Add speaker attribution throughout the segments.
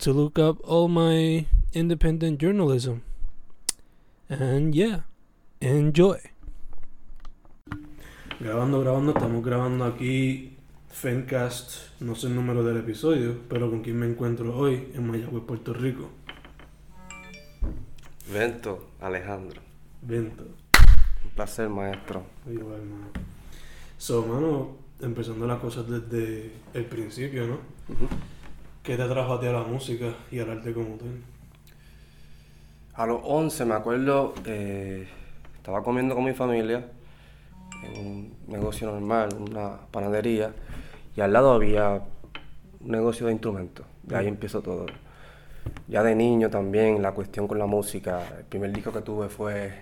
Speaker 1: to look up all my independent journalism. And yeah, enjoy. Grabando, grabando, estamos grabando aquí Fencast, no sé el número del episodio, pero con quien me encuentro hoy en Mayagüez, Puerto Rico.
Speaker 2: Vento, Alejandro.
Speaker 1: Vento.
Speaker 2: Un placer, maestro.
Speaker 1: Igual, mano. So, mano, empezando las cosas desde el principio, ¿no?
Speaker 2: Ujú.
Speaker 1: ¿Qué te atrajo a ti a la música y al arte como tal?
Speaker 2: A los 11 me acuerdo, eh, estaba comiendo con mi familia en un negocio normal, una panadería, y al lado había un negocio de instrumentos. De ahí empezó todo. Ya de niño también la cuestión con la música. El primer disco que tuve fue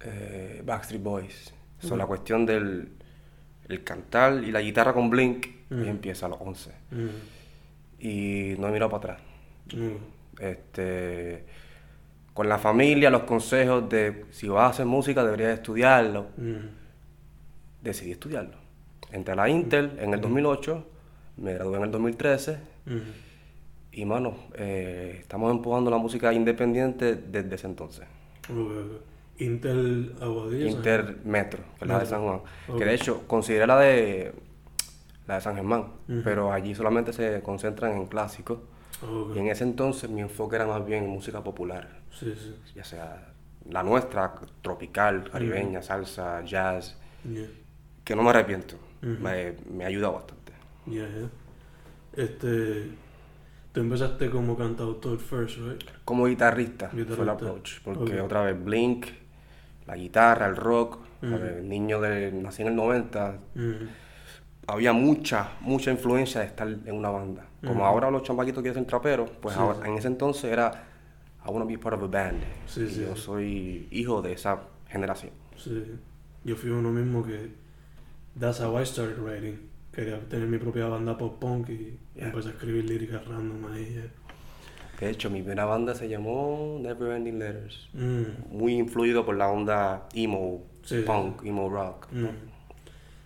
Speaker 2: eh, Backstreet Boys. So,
Speaker 1: Ujú.
Speaker 2: La cuestión del el cantar y la guitarra con Blink Y empieza a los 11.
Speaker 1: Mm,
Speaker 2: Y no he mirado para atrás.
Speaker 1: mm,
Speaker 2: este, con la familia, los consejos de si vas a hacer música deberías estudiarlo. Decidí estudiarlo. Entré a la Intel en el 2008, me gradué en el 2013
Speaker 1: mm.
Speaker 2: y, mano, eh, estamos empujando la música independiente desde ese entonces.
Speaker 1: Ok. Intel Aguadilla.
Speaker 2: Inter Metro, que es la de. San Juan. Que de hecho consideré la de, la de San Germán, pero allí solamente se concentran en clásicos. Y en ese entonces mi enfoque era más bien en música popular.
Speaker 1: Sí, sí.
Speaker 2: ya sea la nuestra, tropical, caribeña, salsa, jazz,
Speaker 1: Yeah.
Speaker 2: que no me arrepiento,
Speaker 1: Ujú.
Speaker 2: me, me ha ayudado bastante.
Speaker 1: Yeah, yeah. Este. Tú empezaste como cantautor first, right?
Speaker 2: Como guitarrista, fue el approach, porque otra vez Blink, la guitarra, el rock, ver, niño de, nací en el 90,
Speaker 1: Mm,
Speaker 2: había mucha, mucha influencia de estar en una banda. Como ahora los chamaquitos quieren ser traperos, pues
Speaker 1: Sí,
Speaker 2: ahora,
Speaker 1: sí.
Speaker 2: en ese entonces era, I want to be part of a band.
Speaker 1: Sí,
Speaker 2: y yo soy hijo de esa generación.
Speaker 1: Yo fui uno mismo que. That's how I started writing. Quería tener mi propia banda pop punk y
Speaker 2: Yeah.
Speaker 1: empecé a escribir líricas random ahí.
Speaker 2: De hecho, mi primera banda se llamó Never Ending Letters.
Speaker 1: Mm,
Speaker 2: muy influido por la onda emo, punk, emo rock.
Speaker 1: mm.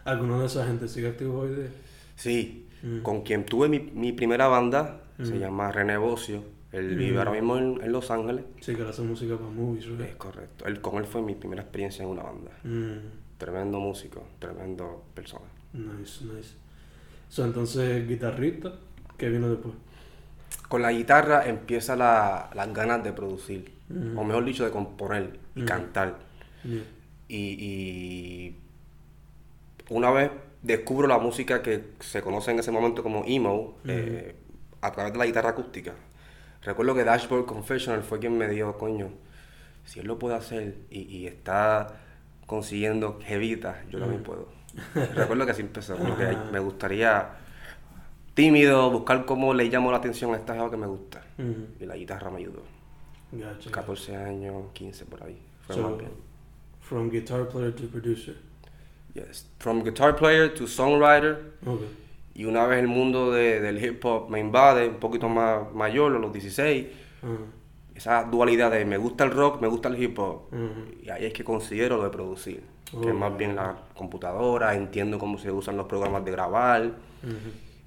Speaker 1: ¿Alguno de esa gente sigue activo hoy día?
Speaker 2: Sí,
Speaker 1: Mm.
Speaker 2: con quien tuve mi, mi primera banda, se
Speaker 1: Mm.
Speaker 2: llama René Bocio. Él
Speaker 1: Mm.
Speaker 2: vive ahora mismo en, en Los Ángeles.
Speaker 1: Sí, que él hace música para movies,
Speaker 2: Es
Speaker 1: right?
Speaker 2: correcto. Él, con él fue mi primera experiencia en una banda. Tremendo músico, tremendo persona.
Speaker 1: nice, nice. So, entonces, guitarrista, ¿qué vino después?
Speaker 2: Con la guitarra empieza la- las ganas de producir, o mejor dicho, de componer y cantar.
Speaker 1: Yeah.
Speaker 2: Y, y una vez descubro la música que se conoce en ese momento como emo eh, a través de la guitarra acústica. Recuerdo que Dashboard Confessional fue quien me dijo, coño, si él lo puede hacer y, y está consiguiendo jevitas, yo también puedo. Recuerdo que así empezó, porque me gustaría tímido, buscar cómo le llamo la atención a esta jeva que me gusta. Y la guitarra me ayudó.
Speaker 1: Gotcha.
Speaker 2: 14 años, 15 por ahí. Fue
Speaker 1: So,
Speaker 2: más bien.
Speaker 1: from guitar player to producer.
Speaker 2: Yes. From guitar player to songwriter.
Speaker 1: Okay.
Speaker 2: Y una vez el mundo de- del hip hop me invade, un poquito más mayor, a los 16,
Speaker 1: Uh,
Speaker 2: esa dualidad de me gusta el rock, me gusta el hip hop. Y ahí es que considero lo de producir. Que es más bien la computadora, entiendo cómo se usan los programas de grabar.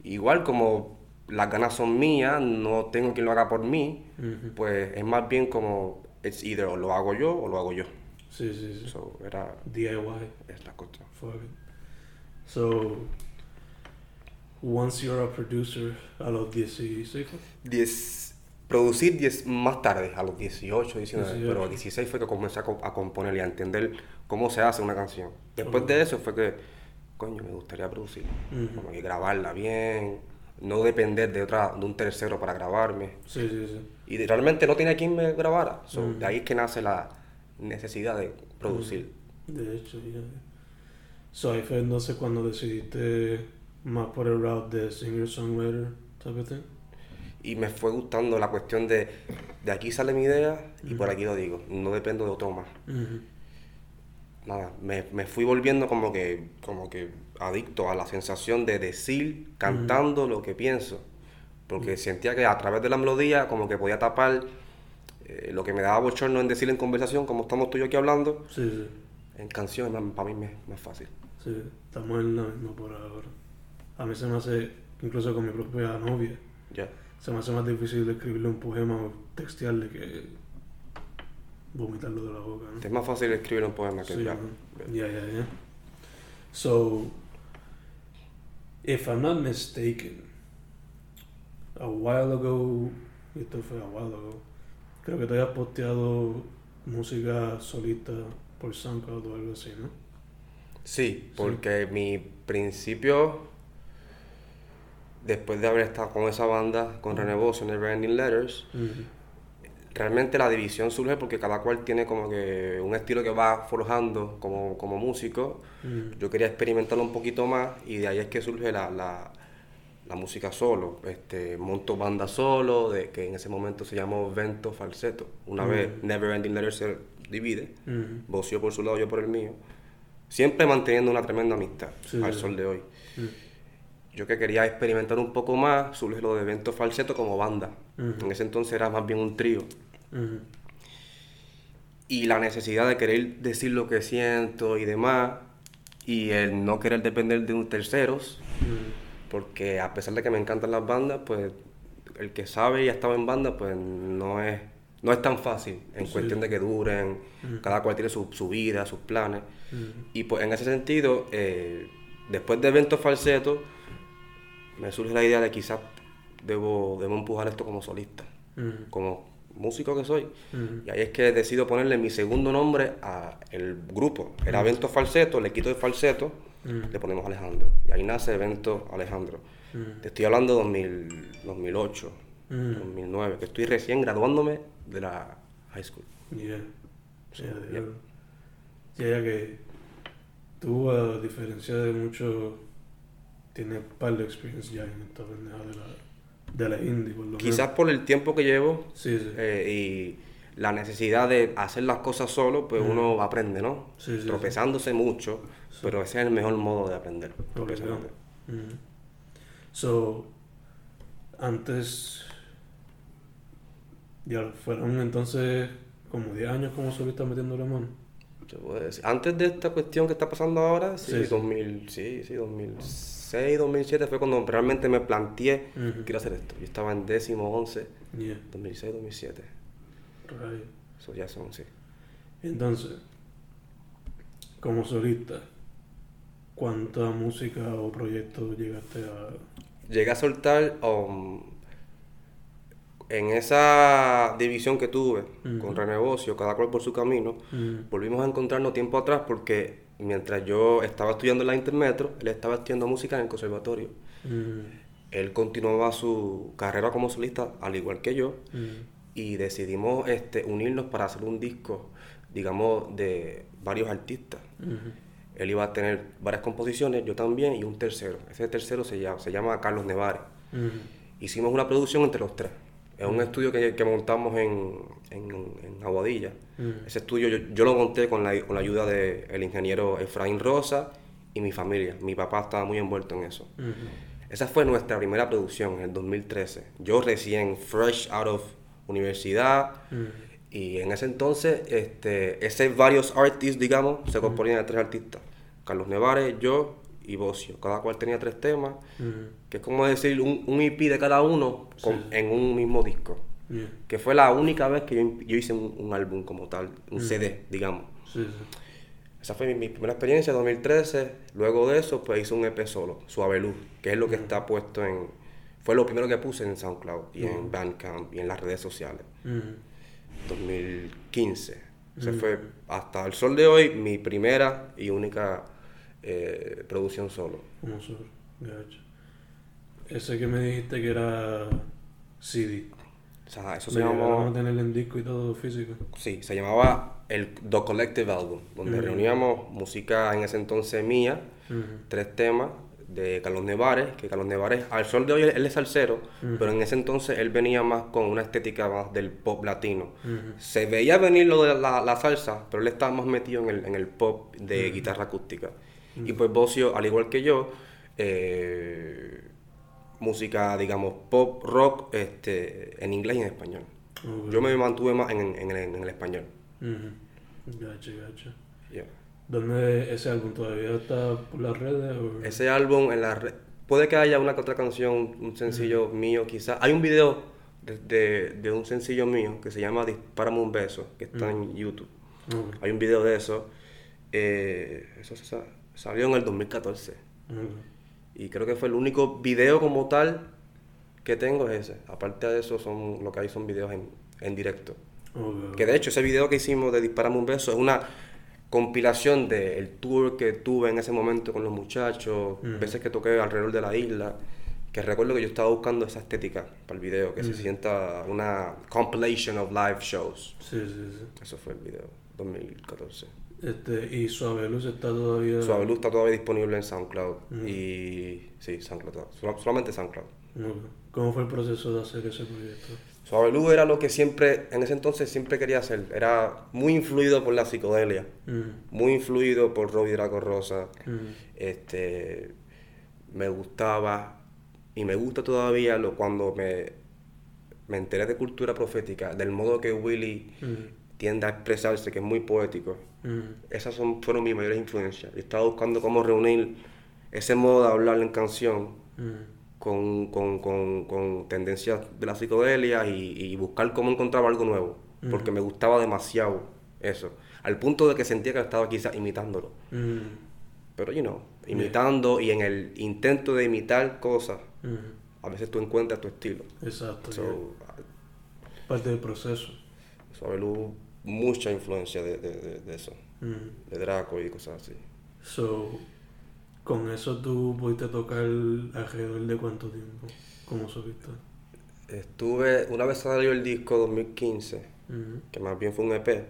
Speaker 2: Igual como las ganas son mías, no tengo quien lo haga por mí, pues es más bien como, it's either o lo hago yo o lo hago yo.
Speaker 1: Sí, sí, sí.
Speaker 2: So, era
Speaker 1: DIY.
Speaker 2: es la cuestión.
Speaker 1: Fuck it. So, once you're a producer, a los 16, ¿fue?
Speaker 2: Diez- producir diez, más tarde, a los 18, 19,
Speaker 1: 18.
Speaker 2: pero a 16 fue que comencé a, a componer y a entender cómo se hace una canción. Después de eso fue que, coño, me gustaría producir,
Speaker 1: Ujú.
Speaker 2: como que grabarla bien, no depender de otra de un tercero para grabarme.
Speaker 1: Sí, sí, sí.
Speaker 2: Y realmente no tenía quien me grabara. So,
Speaker 1: Ujú.
Speaker 2: De ahí es que nace la necesidad de producir.
Speaker 1: De hecho, ya. So, ahí fue entonces cuando decidiste más por el route de singer-songwriter type of thing.
Speaker 2: Y me fue gustando la cuestión de de aquí sale mi idea y por aquí lo digo. No dependo de otro más. Nada, me, me fui volviendo como que, como que adicto a la sensación de decir, cantando lo que pienso. Porque sentía que a través de la melodía como que podía tapar eh, lo que me daba bochorno en decir en conversación, como estamos tú y yo aquí hablando,
Speaker 1: Sí, sí.
Speaker 2: En canciones, para mí es más fácil.
Speaker 1: Sí, estamos en la misma por ahora. A mí se me hace, incluso con mi propia novia,
Speaker 2: Ya.
Speaker 1: se me hace más difícil escribirle un poema o textearle que vomitarlo de la boca, ¿no?
Speaker 2: Es más fácil escribir un poema que
Speaker 1: Sí,
Speaker 2: ya.
Speaker 1: Yeah, yeah, yeah. So, if I'm not mistaken, a while ago, esto fue a while ago, creo que te habías posteado música solista por SoundCloud o algo así, ¿no?
Speaker 2: Sí, porque mi principio, después de haber estado con esa banda, con René Bosso, Never Ending Letters, realmente la división surge porque cada cual tiene como que un estilo que va forjando como, como músico. Yo quería experimentarlo un poquito más y de ahí es que surge la, la, la música solo. Este, monto banda solo, de, que en ese momento se llamó Vento Falseto. Una vez Never Ending Letters se divide, yo por su lado, yo por el mío. Siempre manteniendo una tremenda amistad
Speaker 1: Sí,
Speaker 2: al
Speaker 1: sí.
Speaker 2: sol de hoy. Yo que quería experimentar un poco más, surge lo de Vento Falseto como banda. En ese entonces era más bien un trío. Y la necesidad de querer decir lo que siento y demás, y el no querer depender de un terceros, porque a pesar de que me encantan las bandas, pues el que sabe y ha estado en banda, pues no es, no es tan fácil en
Speaker 1: Sí.
Speaker 2: cuestión de que duren,
Speaker 1: Ujú.
Speaker 2: cada cual tiene su, su vida, sus planes,
Speaker 1: Ujú.
Speaker 2: y pues en ese sentido, eh, después de eventos falsetos, me surge la idea de quizás debo, debo empujar esto como solista,
Speaker 1: Ujú.
Speaker 2: como músico que soy. Y ahí es que decido ponerle mi segundo nombre a el grupo. Era Evento Falseto, le quito el falseto, le ponemos Alejandro. Y ahí nace Evento Alejandro. Te estoy hablando de 2000, 2008,
Speaker 1: Ujú.
Speaker 2: 2009, que estoy recién graduándome de la high school.
Speaker 1: Yeah.
Speaker 2: So,
Speaker 1: Yeah,
Speaker 2: yeah.
Speaker 1: ya que tú, a diferencia de muchos, tienes un par de experiencia ya en esta pendeja de la, de la indie, por lo
Speaker 2: Quizás
Speaker 1: menos.
Speaker 2: por el tiempo que llevo
Speaker 1: Sí, sí.
Speaker 2: eh, y la necesidad de hacer las cosas solo, pues
Speaker 1: Ujú.
Speaker 2: uno aprende, ¿no?
Speaker 1: Sí, sí,
Speaker 2: Tropezándose mucho, pero ese es el mejor modo de aprender.
Speaker 1: Obligado.
Speaker 2: tropezándose.
Speaker 1: Ujú. So, antes, ya fueron entonces como 10 años como solista metiéndole mano.
Speaker 2: Te puedo decir. Antes de esta cuestión que está pasando ahora, sí,
Speaker 1: Sí, sí.
Speaker 2: 2000, sí, sí, 2006, 2007 fue cuando realmente me planteé,
Speaker 1: Ujú.
Speaker 2: quiero hacer esto. Yo estaba en décimo, once,
Speaker 1: Yeah,
Speaker 2: 2006, 2007.
Speaker 1: right.
Speaker 2: Eso ya son, sí.
Speaker 1: Entonces, como solista, ¿cuánta música o proyectos llegaste a...?
Speaker 2: Llegué a soltar um, en esa división que tuve
Speaker 1: Ujú.
Speaker 2: con Renegocio, cada cual por su camino, volvimos a encontrarnos tiempo atrás porque mientras yo estaba estudiando en la Intermetro, él estaba estudiando música en el conservatorio. Él continuaba su carrera como solista, al igual que yo, y decidimos este, unirnos para hacer un disco, digamos, de varios artistas. Él iba a tener varias composiciones, yo también, y un tercero. Ese tercero se llama, se llama Carlos Nevares. Hicimos una producción entre los tres. Es un estudio que, que montamos en, en, en Aguadilla.
Speaker 1: ujú.
Speaker 2: Ese estudio yo, yo lo monté con la, con la ayuda del ingeniero Efraín Rosa y mi familia. Mi papá estaba muy envuelto en eso.
Speaker 1: Ujú.
Speaker 2: Esa fue nuestra primera producción en el 2013. Yo recién fresh out of universidad
Speaker 1: Ujú.
Speaker 2: y en ese entonces este, ese varios artists, digamos, se componían de tres artistas. Carlos Nevares, yo y Bocio. Cada cual tenía tres temas, que es como decir un, un EP de cada uno con-
Speaker 1: Sí.
Speaker 2: en un mismo disco.
Speaker 1: Yeah.
Speaker 2: Que fue la única vez que yo, yo hice un, un álbum como tal, un CD, digamos.
Speaker 1: Sí, sí.
Speaker 2: Esa fue mi, mi primera experiencia, 2013. Luego de eso, pues hice un EP solo, Suaveluz, que es lo que está puesto en... Fue lo primero que puse en SoundCloud y en Bandcamp y en las redes sociales.
Speaker 1: Ujú.
Speaker 2: 2015. Ese
Speaker 1: Mm.
Speaker 2: fue hasta el sol de hoy mi primera y única eh, producción solo.
Speaker 1: Como sur. Gacho. Ese que me dijiste que era CD.
Speaker 2: O sea, eso se
Speaker 1: llegaron a
Speaker 2: llamaba...
Speaker 1: tener en disco y todo físico.
Speaker 2: Sí, se llamaba el The Collective Album, donde reuníamos música en ese entonces mía, tres temas de Carlos Nevares, que Carlos Nevares al sol de hoy él es salsero, pero en ese entonces él venía más con una estética más del pop latino. Se veía venir lo de la, la, salsa, pero él estaba más metido en el, en el pop de guitarra acústica. Y pues Bocio, al igual que yo, eh, música, digamos, pop, rock, este, en inglés y en español. Yo me mantuve más en, en, en el español.
Speaker 1: Gacha, gacha. ¿Dónde ese álbum todavía está por las redes?
Speaker 2: Ese álbum en la red. Puede que haya una que otra canción, un sencillo mío quizás. Hay un video de, de, un sencillo mío que se llama Disparame un beso, que está en YouTube. Hay un video de eso. Eh, eso salió en el 2014. Y creo que fue el único video como tal que tengo es ese. Aparte de eso, son lo que hay son videos en, en directo. Que de hecho, ese video que hicimos de Disparame un beso es una compilación del tour que tuve en ese momento con los muchachos, veces que toqué alrededor de la isla, que recuerdo que yo estaba buscando esa estética para el video, que se sienta una compilation of live shows.
Speaker 1: Sí, sí, sí.
Speaker 2: Eso fue el video, 2014.
Speaker 1: Este, ¿Y Suave Luz está todavía...?
Speaker 2: Suave Luz está todavía disponible en SoundCloud. Y sí, SoundCloud, solamente SoundCloud.
Speaker 1: ¿Cómo fue el proceso de hacer ese proyecto?
Speaker 2: Suave Luz era lo que siempre, en ese entonces siempre quería hacer. Era muy influido por la psicodelia, mm. muy influido por Robbie Draco Rosa. Mm. Este, me gustaba y me gusta todavía lo, cuando me, me enteré de cultura profética, del modo que Willy mm. Tiende a expresarse, que es muy poético. Esas son, fueron mis mayores influencias. Yo estaba buscando cómo reunir ese modo de hablar en canción con, con, con, con tendencias de la psicodelia y, buscar cómo encontraba algo nuevo, porque me gustaba demasiado eso, al punto de que sentía que estaba quizás imitándolo. Pero, you know, imitando y en el intento de imitar cosas, a veces tú encuentras tu estilo.
Speaker 1: Exacto. Parte del proceso.
Speaker 2: Eso hubo mucha influencia de, de, de, eso, de Draco y cosas así.
Speaker 1: So, ¿Con eso tú pudiste tocar alrededor de cuánto tiempo como solista?
Speaker 2: Estuve, una vez salió el disco 2015, que más bien fue un EP,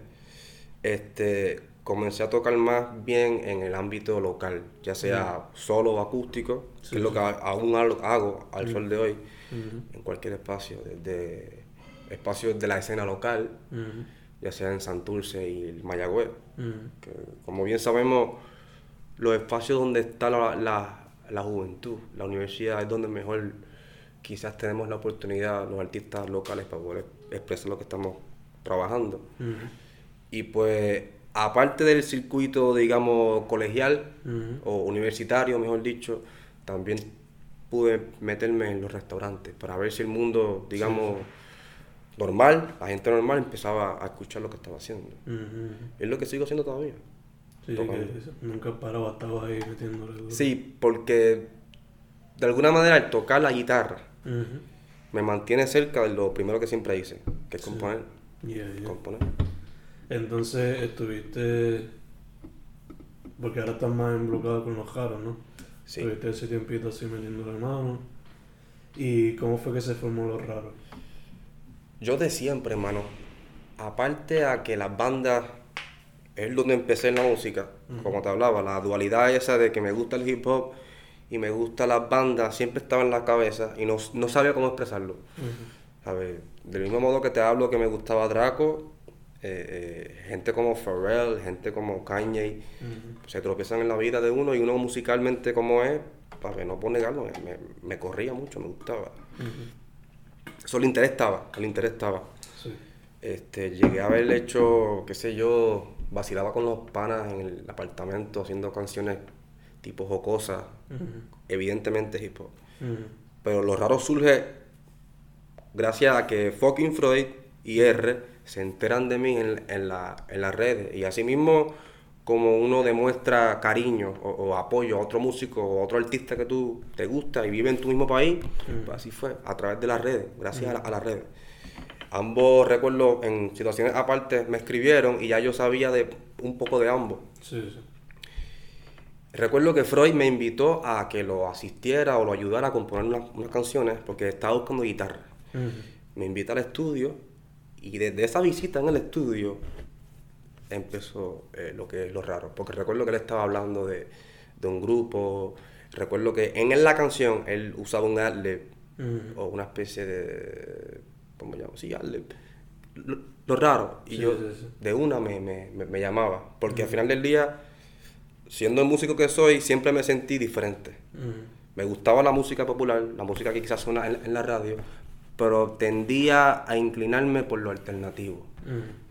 Speaker 2: este, comencé a tocar más bien en el ámbito local, ya sea solo o acústico, que es lo que aún hago al sol de hoy, en cualquier espacio, desde espacios de la escena local, ya sea en Santurce y el Mayagüez, que como bien sabemos, los espacios donde está la, la, juventud, la universidad es donde mejor quizás tenemos la oportunidad, los artistas locales, para poder expresar lo que estamos trabajando. Y pues, aparte del circuito, digamos, colegial o universitario, mejor dicho, también pude meterme en los restaurantes para ver si el mundo, digamos, normal, la gente normal empezaba a escuchar lo que estaba haciendo. Es lo que sigo haciendo todavía.
Speaker 1: Sí, que nunca paraba, estaba ahí metiéndole.
Speaker 2: Sí, porque de alguna manera el tocar la guitarra me mantiene cerca de lo primero que siempre hice, que es componer. componer.
Speaker 1: Entonces estuviste, porque ahora estás más embloqueado con los jaros, ¿no? Sí. Estuviste ese tiempito así metiendo la mano. ¿Y cómo fue que se formó los raros?
Speaker 2: Yo de siempre, hermano. Aparte a que las bandas es donde empecé en la música, como te hablaba, la dualidad esa de que me gusta el hip hop y me gusta las bandas, siempre estaba en la cabeza y no, sabía cómo expresarlo. A ver, del mismo modo que te hablo que me gustaba Draco, eh, eh, gente como Pharrell, gente como Kanye, se tropiezan en la vida de uno y uno musicalmente como es, para ver, no puedo negarlo, me, corría mucho, me gustaba. Eso el interés estaba, el interés estaba. Este, llegué a haber hecho, qué sé yo, vacilaba con los panas en el apartamento haciendo canciones tipo jocosas, evidentemente hip hop. Pero lo raro surge gracias a que fucking Freud y R se enteran de mí en, en, la, en las redes. Y así mismo como uno demuestra cariño o, apoyo a otro músico o a otro artista que tú te gusta y vive en tu mismo país, pues así fue, a través de las redes, gracias a, a las redes. Ambos, recuerdo, en situaciones aparte me escribieron y ya yo sabía de un poco de ambos. Sí, sí. Recuerdo que Freud me invitó a que lo asistiera o lo ayudara a componer unas, canciones porque estaba buscando guitarra. Me invita al estudio y desde esa visita en el estudio empezó eh, lo que es lo raro. Porque recuerdo que él estaba hablando de, un grupo Recuerdo que en la canción él usaba un adlib o una especie de. ¿Cómo llamo? Sí, adlib. Lo, lo raro. Y
Speaker 1: Sí,
Speaker 2: yo
Speaker 1: sí, sí.
Speaker 2: de una me, me, me- me llamaba. Porque al final del día, siendo el músico que soy, siempre me sentí diferente. Me gustaba la música popular, la música que quizás suena en, en la radio, pero tendía a inclinarme por lo alternativo.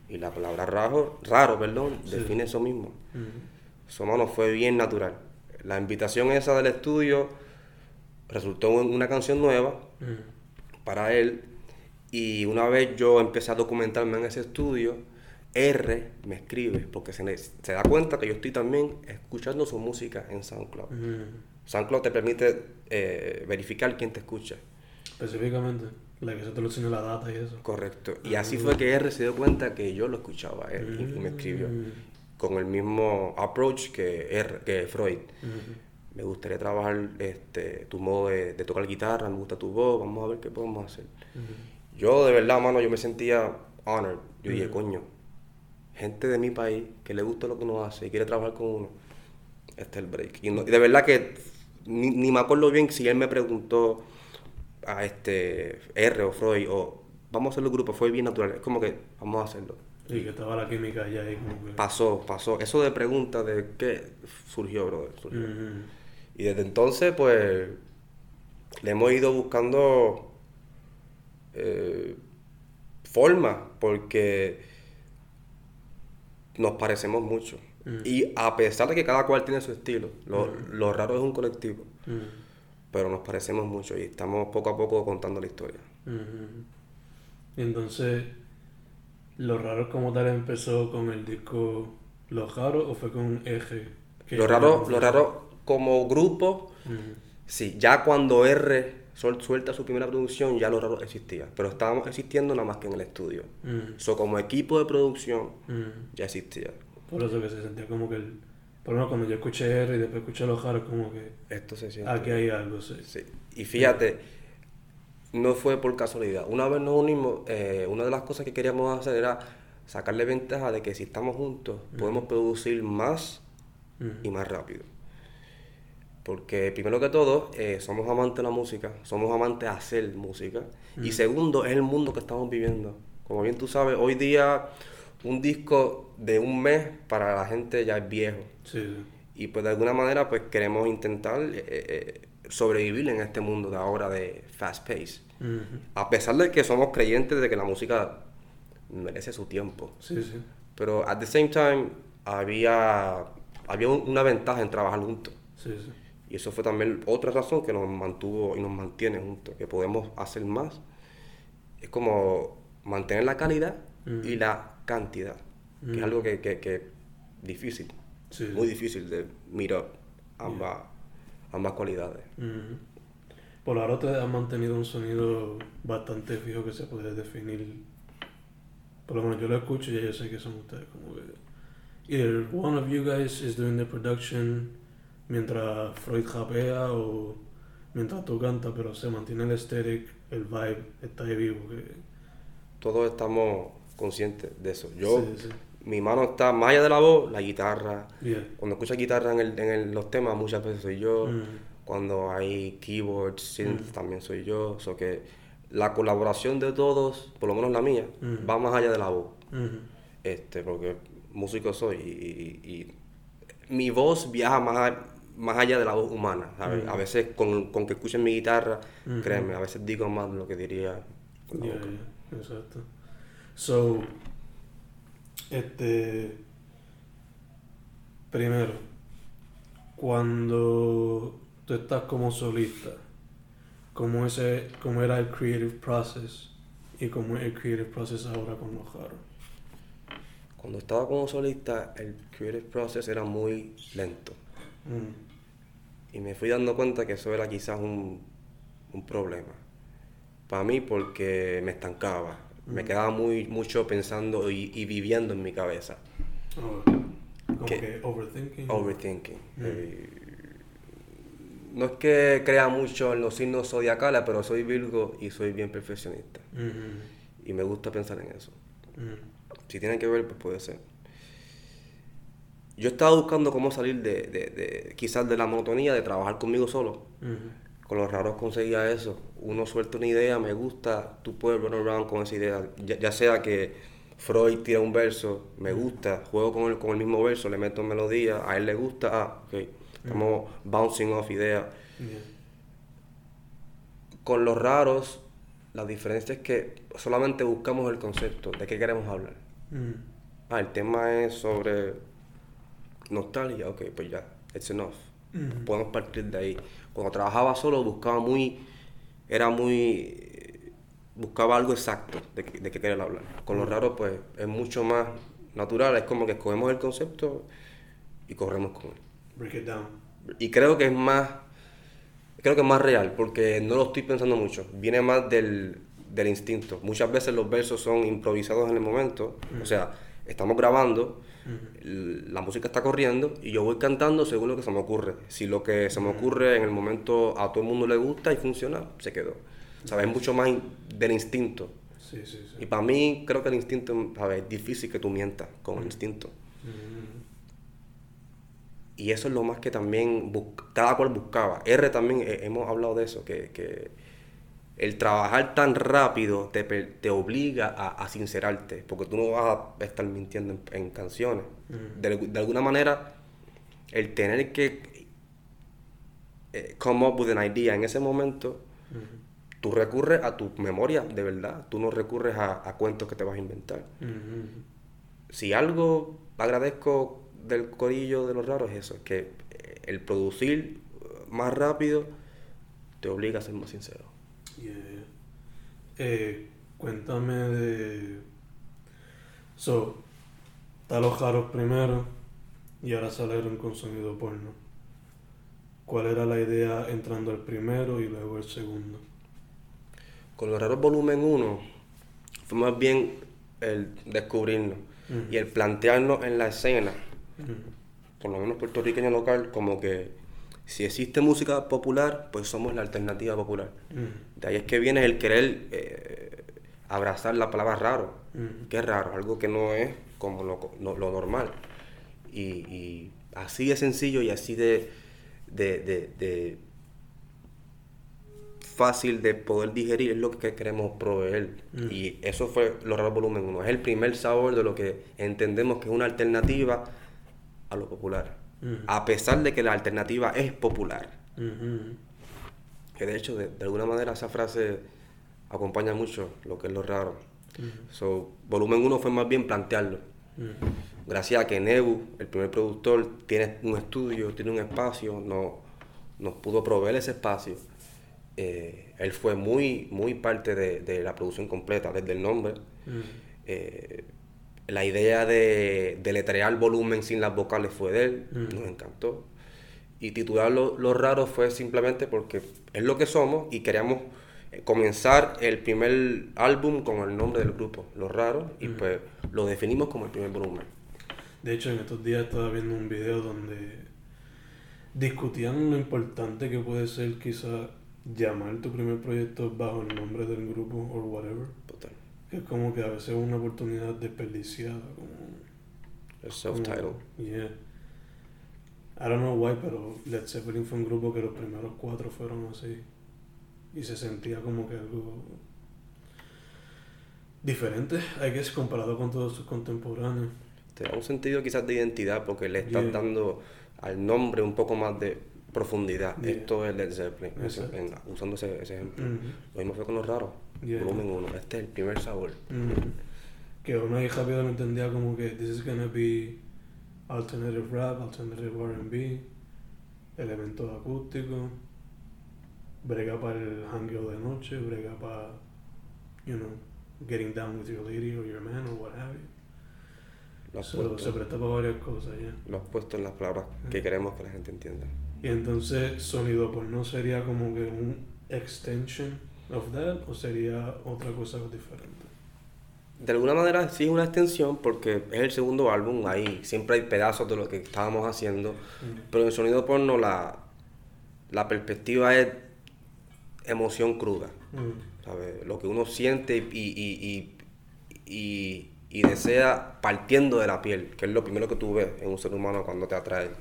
Speaker 2: Y la palabra raro, raro perdón,
Speaker 1: Sí.
Speaker 2: define eso mismo.
Speaker 1: Ujú.
Speaker 2: Eso, mano, fue bien natural. La invitación esa del estudio resultó en una canción nueva para él. Y una vez yo empecé a documentarme en ese estudio, R me escribe porque se, se da cuenta que yo estoy también escuchando su música en SoundCloud. SoundCloud te permite eh, verificar quién te escucha.
Speaker 1: Específicamente, la que se te lo enseña la data y eso.
Speaker 2: Correcto. Y así fue que R se dio cuenta que yo lo escuchaba él y- y me escribió.
Speaker 1: Mm.
Speaker 2: Con el mismo approach que, R, que Freud. Me gustaría trabajar este, tu modo de, de tocar guitarra, me gusta tu voz, vamos a ver qué podemos hacer. Yo de verdad, mano, yo me sentía honored. Yo dije, coño, gente de mi país que le gusta lo que uno hace y quiere trabajar con uno, este es el break. Y, no- y de verdad que ni, ni me acuerdo bien si él me preguntó a este R o Freud o vamos a hacerlo en grupo, fue bien natural. Es como que vamos a hacerlo.
Speaker 1: Y que estaba la química allá ahí como que...
Speaker 2: Pasó, pasó. Eso de pregunta de qué surgió, brother. Surgió. Y desde entonces, pues, le hemos ido buscando eh, formas, porque nos parecemos mucho. Y a pesar de que cada cual tiene su estilo, lo, lo raro es un colectivo. Pero nos parecemos mucho y estamos poco a poco contando la historia.
Speaker 1: Entonces, ¿lo raro como tal empezó con el disco Lo Raro o fue con Eje?
Speaker 2: Lo raro, lo raro como grupo, sí, ya cuando R sol- suelta su primera producción, ya lo raro existía, pero estábamos existiendo nada más que en el estudio.
Speaker 1: Ujú.
Speaker 2: So, como equipo de producción, ya existía.
Speaker 1: Por eso que se sentía como que el... Por lo menos cuando yo escuché R y después escuché Lo Raro, como que
Speaker 2: Esto se siente.
Speaker 1: aquí hay algo, sí.
Speaker 2: Sí. Y fíjate, no fue por casualidad. Una vez nos unimos, eh, una de las cosas que queríamos hacer era sacarle ventaja de que si estamos juntos, podemos producir más y más rápido. Porque primero que todo, eh, somos amantes de la música, somos amantes de hacer música. Y segundo, es el mundo que estamos viviendo. Como bien tú sabes, hoy día un disco de un mes para la gente ya es viejo.
Speaker 1: Sí.
Speaker 2: Y pues de alguna manera pues queremos intentar eh, eh, sobrevivir en este mundo de ahora de fast pace. A pesar de que somos creyentes de que la música merece su tiempo.
Speaker 1: Sí, sí.
Speaker 2: Pero at the same time había, había un- una ventaja en trabajar juntos.
Speaker 1: Sí, sí.
Speaker 2: Y eso fue también otra razón que nos mantuvo y nos mantiene juntos, que podemos hacer más. Es como mantener la calidad y la cantidad, que es
Speaker 1: Mm.
Speaker 2: algo que, que, que difícil,
Speaker 1: Sí,
Speaker 2: muy
Speaker 1: sí.
Speaker 2: difícil de mirar ambas, ambas cualidades.
Speaker 1: Ujú. Por ahora ustedes han mantenido un sonido bastante fijo que se puede definir. Por lo menos yo lo escucho y ya yo sé que son ustedes. Como que either one of you guys is doing the production mientras Freud japea o mientras tú cantas, pero se mantiene el aesthetic, el vibe está ahí vivo. Que...
Speaker 2: Todos estamos conscientes de eso. Yo,
Speaker 1: Sí, sí.
Speaker 2: mi mano está más allá de la voz, la guitarra.
Speaker 1: Yeah.
Speaker 2: Cuando escuchas guitarra en, el- en el- los temas, muchas veces soy yo.
Speaker 1: Mm.
Speaker 2: Cuando hay keyboards, synth,
Speaker 1: Mm.
Speaker 2: también soy yo. So que la colaboración de todos, por lo menos la mía,
Speaker 1: Mm.
Speaker 2: va más allá de la voz.
Speaker 1: Ujú.
Speaker 2: Este, porque músico soy y, y- y mi voz viaja más, más allá de la voz humana, ¿sabes?
Speaker 1: Mm.
Speaker 2: A veces con, con que escuchen mi guitarra,
Speaker 1: Ujú.
Speaker 2: créeme, a veces digo más de lo que diría con la
Speaker 1: Yeah,
Speaker 2: boca.
Speaker 1: yeah, exacto. So, este, primero, cuando tú estás como solista, ¿cómo, ese, cómo era el creative process y cómo es el creative process ahora con los Jaro?
Speaker 2: Cuando estaba como solista, el creative process era muy lento.
Speaker 1: Mm,
Speaker 2: Y me fui dando cuenta que eso era quizás un, un problema. Para mí porque me estancaba. Me
Speaker 1: Mm.
Speaker 2: quedaba muy mucho pensando y, y viviendo en mi cabeza.
Speaker 1: oh, como que overthinking.
Speaker 2: Overthinking.
Speaker 1: Mm.
Speaker 2: Eh, no es que crea mucho en los signos zodiacales, pero soy Virgo y soy bien perfeccionista.
Speaker 1: Mhm,
Speaker 2: Y me gusta pensar en eso.
Speaker 1: mm,
Speaker 2: Si tiene que ver, pues puede ser. yo estaba buscando cómo salir de, de, de, quizás de la monotonía de trabajar conmigo solo. Con los raros conseguía eso. Uno suelta una idea, me gusta, tú puedes run around con esa idea. Ya, sea que Freud tira un verso, me gusta, juego con el, con el mismo verso, le meto melodía, a él le gusta, ah, ok, estamos bouncing off ideas. Con los raros, la diferencia es que solamente buscamos el concepto de qué queremos hablar. Ah, el tema es sobre nostalgia, ok, pues ya, it's enough. Podemos partir de ahí. Cuando trabajaba solo buscaba muy, era muy, buscaba algo exacto de, de qué querer hablar. Con lo raro pues es mucho más natural, es como que escogemos el concepto y corremos con él.
Speaker 1: Break it down.
Speaker 2: Y creo que es más, creo que es más real, porque no lo estoy pensando mucho, viene más del, del instinto. Muchas veces los versos son improvisados en el momento, o sea, estamos grabando la música está corriendo y yo voy cantando según lo que se me ocurre. Si lo que se me ocurre en el momento a todo el mundo le gusta y funciona, se quedó. ¿Sabes? Es mucho más del instinto. Y para mí creo que el instinto, ¿sabes? Es difícil que tú mientas con el instinto. Y eso es lo más que también cada cual buscaba. R también, eh, hemos hablado de eso, que, que el trabajar tan rápido te, te obliga a, sincerarte, porque tú no vas a estar mintiendo en, canciones. De, alguna manera, el tener que eh, come up with an idea en ese momento, tú recurres a tu memoria de verdad, tú no recurres a, cuentos que te vas a inventar. Si algo agradezco del corillo de los raros es eso, que el producir más rápido te obliga a ser más sincero.
Speaker 1: Eh, cuéntame de. So, está los jaros primero y ahora salieron con sonido porno. ¿Cuál era la idea entrando el primero y luego el segundo?
Speaker 2: Con los raros volumen 1 fue más bien el descubrirnos y el plantearnos en la escena, por lo menos puertorriqueño local, como que si existe música popular, pues somos la alternativa popular. Mm. De ahí es que viene el querer eh, abrazar la palabra raro. Mm. que es raro? Algo que no es como lo, normal. Y, así de sencillo y así de, de, fácil de poder digerir es lo que queremos proveer. Mm. Y eso fue lo raro volumen 1. Es el primer sabor de lo que entendemos que es una alternativa a lo popular a pesar de que la alternativa es popular. Que de hecho, de, alguna manera, esa frase acompaña mucho lo que es lo raro. so, volumen 1 fue más bien plantearlo. Gracias a que Nebu, el primer productor, tiene un estudio, tiene un espacio, no, nos pudo proveer ese espacio. Eh, él fue muy, muy parte de, la producción completa, desde el nombre la idea de, de letrear volumen sin las vocales fue de él, nos encantó. Y titularlo Lo Raro fue simplemente porque es lo que somos y queríamos eh, comenzar el primer álbum con el nombre del grupo, Lo Raro, y pues lo definimos como el primer volumen.
Speaker 1: De hecho, en estos días estaba viendo un video donde discutían lo importante que puede ser quizá llamar tu primer proyecto bajo el nombre del grupo o whatever. Total es como que a veces es una oportunidad desperdiciada. Como,
Speaker 2: el self-title.
Speaker 1: Yeah. I don't know why, pero Led Zeppelin fue un grupo que los primeros cuatro fueron así. Y se sentía como que algo diferente, hay que comparado con todos sus contemporáneos.
Speaker 2: Te da un sentido quizás de identidad porque le estás dando al nombre un poco más de profundidad. Esto es Led Zeppelin, usando ese, ejemplo. Lo mismo fue con los raros. Volumen 1. Este es el primer sabor.
Speaker 1: Que uno ahí rápido lo entendía como que this is gonna be alternative rap, alternative R&B, elementos acústicos, brega para el hangueo de noche, brega para, you know, getting down with your lady or your man or what have you. se presta para varias cosas ya.
Speaker 2: Lo has puesto en las palabras que queremos que la gente entienda.
Speaker 1: Y entonces sonido pues no sería como que un extension of that o sería otra cosa diferente?
Speaker 2: De alguna manera sí es una extensión porque es el segundo álbum, ahí siempre hay pedazos de lo que estábamos haciendo, pero en sonido porno la, la perspectiva es emoción cruda, Lo que uno siente y, y, y, y desea partiendo de la piel, que es lo primero que tú ves en un ser humano cuando te atrae.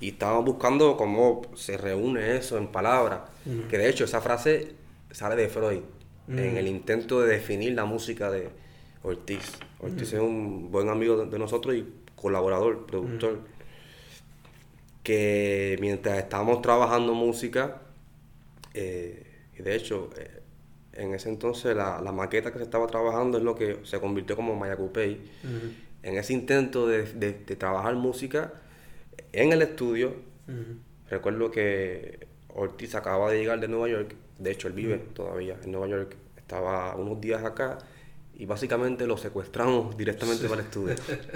Speaker 2: Y estábamos buscando cómo se reúne eso en palabras, que de hecho esa frase sale de Freud, en el intento de definir la música de Ortiz. Ortiz es un buen amigo de nosotros y colaborador, productor, que mientras estábamos trabajando música, eh, y de hecho, eh, en ese entonces la, maqueta que se estaba trabajando es lo que se convirtió como Mayacupey. En ese intento de, trabajar música en el estudio, recuerdo que Ortiz acaba de llegar de Nueva York, de hecho él vive todavía en Nueva York, estaba unos días acá y básicamente lo secuestramos directamente para el estudio.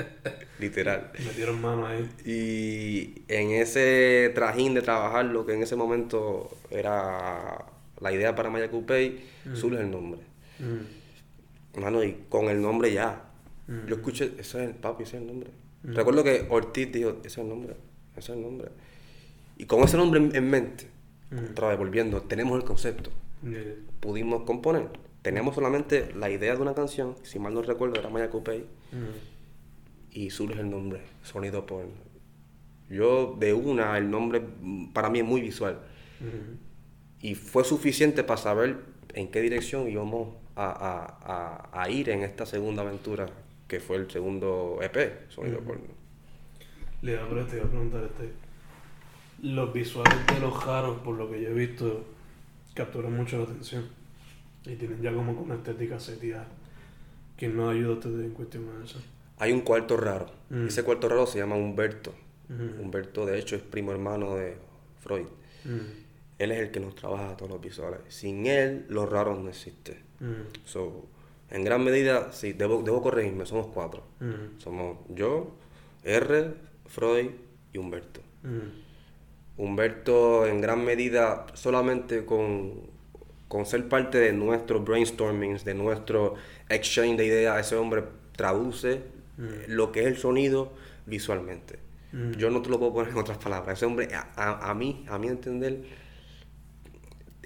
Speaker 2: Literal.
Speaker 1: Metieron mano ahí.
Speaker 2: Y en ese trajín de trabajar, lo que en ese momento era la idea para Maya mm. surge el nombre. Mm. y con el nombre ya. Mm. Yo escuché, ese es el papi, ese es el nombre. Recuerdo que Ortiz dijo, ese es el nombre, ese es el nombre. Y con ese nombre en, mente, otra vez volviendo, tenemos el concepto. Pudimos componer. Tenemos solamente la idea de una canción, si mal no recuerdo, era Maya Y surge el nombre, Sonido Porno. Yo, de una, el nombre para mí es muy visual y fue suficiente para saber en qué dirección íbamos a, ir en esta segunda aventura, que fue el segundo EP, Sonido Porno.
Speaker 1: Le iba a preguntar este. Los visuales de los jaros, por lo que yo he visto, capturan mucho la atención. Y tienen ya como una estética seteada. que nos ayuda a ustedes en cuestión de eso?
Speaker 2: Hay un cuarto raro. Ese cuarto raro se llama Humberto. Humberto, de hecho, es primo hermano de Freud. Él es el que nos trabaja todos los visuales. Sin él, los raros no existen. Mm. So, en gran medida, sí, debo, debo corregirme, somos cuatro. Mm. Somos yo, R, Freud y Humberto. Mm. Humberto, en gran medida, solamente con, con ser parte de nuestro brainstorming, de nuestro exchange de ideas, ese hombre traduce lo que es el sonido visualmente. Yo no te lo puedo poner en otras palabras. Ese hombre, a, a mí, a mi entender,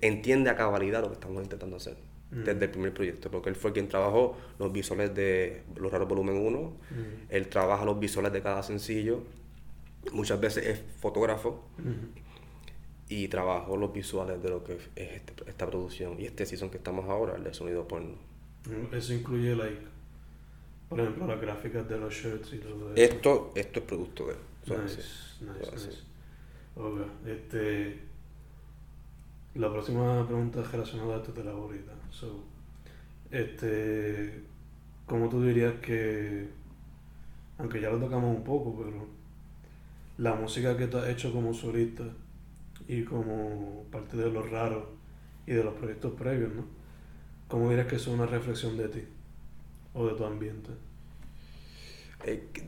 Speaker 2: entiende a cabalidad lo que estamos intentando hacer mm. desde el primer proyecto, porque él fue quien trabajó los visuales de Los Raros Volumen 1, mm. él trabaja los visuales de cada sencillo, muchas veces es fotógrafo y trabajó los visuales de lo que es este, esta producción y este season que estamos ahora, el de sonido porno.
Speaker 1: Eso incluye, like, por ejemplo, las gráficas de los shirts y todo
Speaker 2: eso. Esto, esto es producto de
Speaker 1: Nice, nice, nice. este la próxima pregunta es relacionada a esto de la ahorita. So, este, ¿Cómo tú dirías que, aunque ya lo tocamos un poco, pero la música que tú has hecho como solista y como parte de los raros y de los proyectos previos, ¿no? ¿Cómo dirías que es una reflexión de ti o de tu ambiente?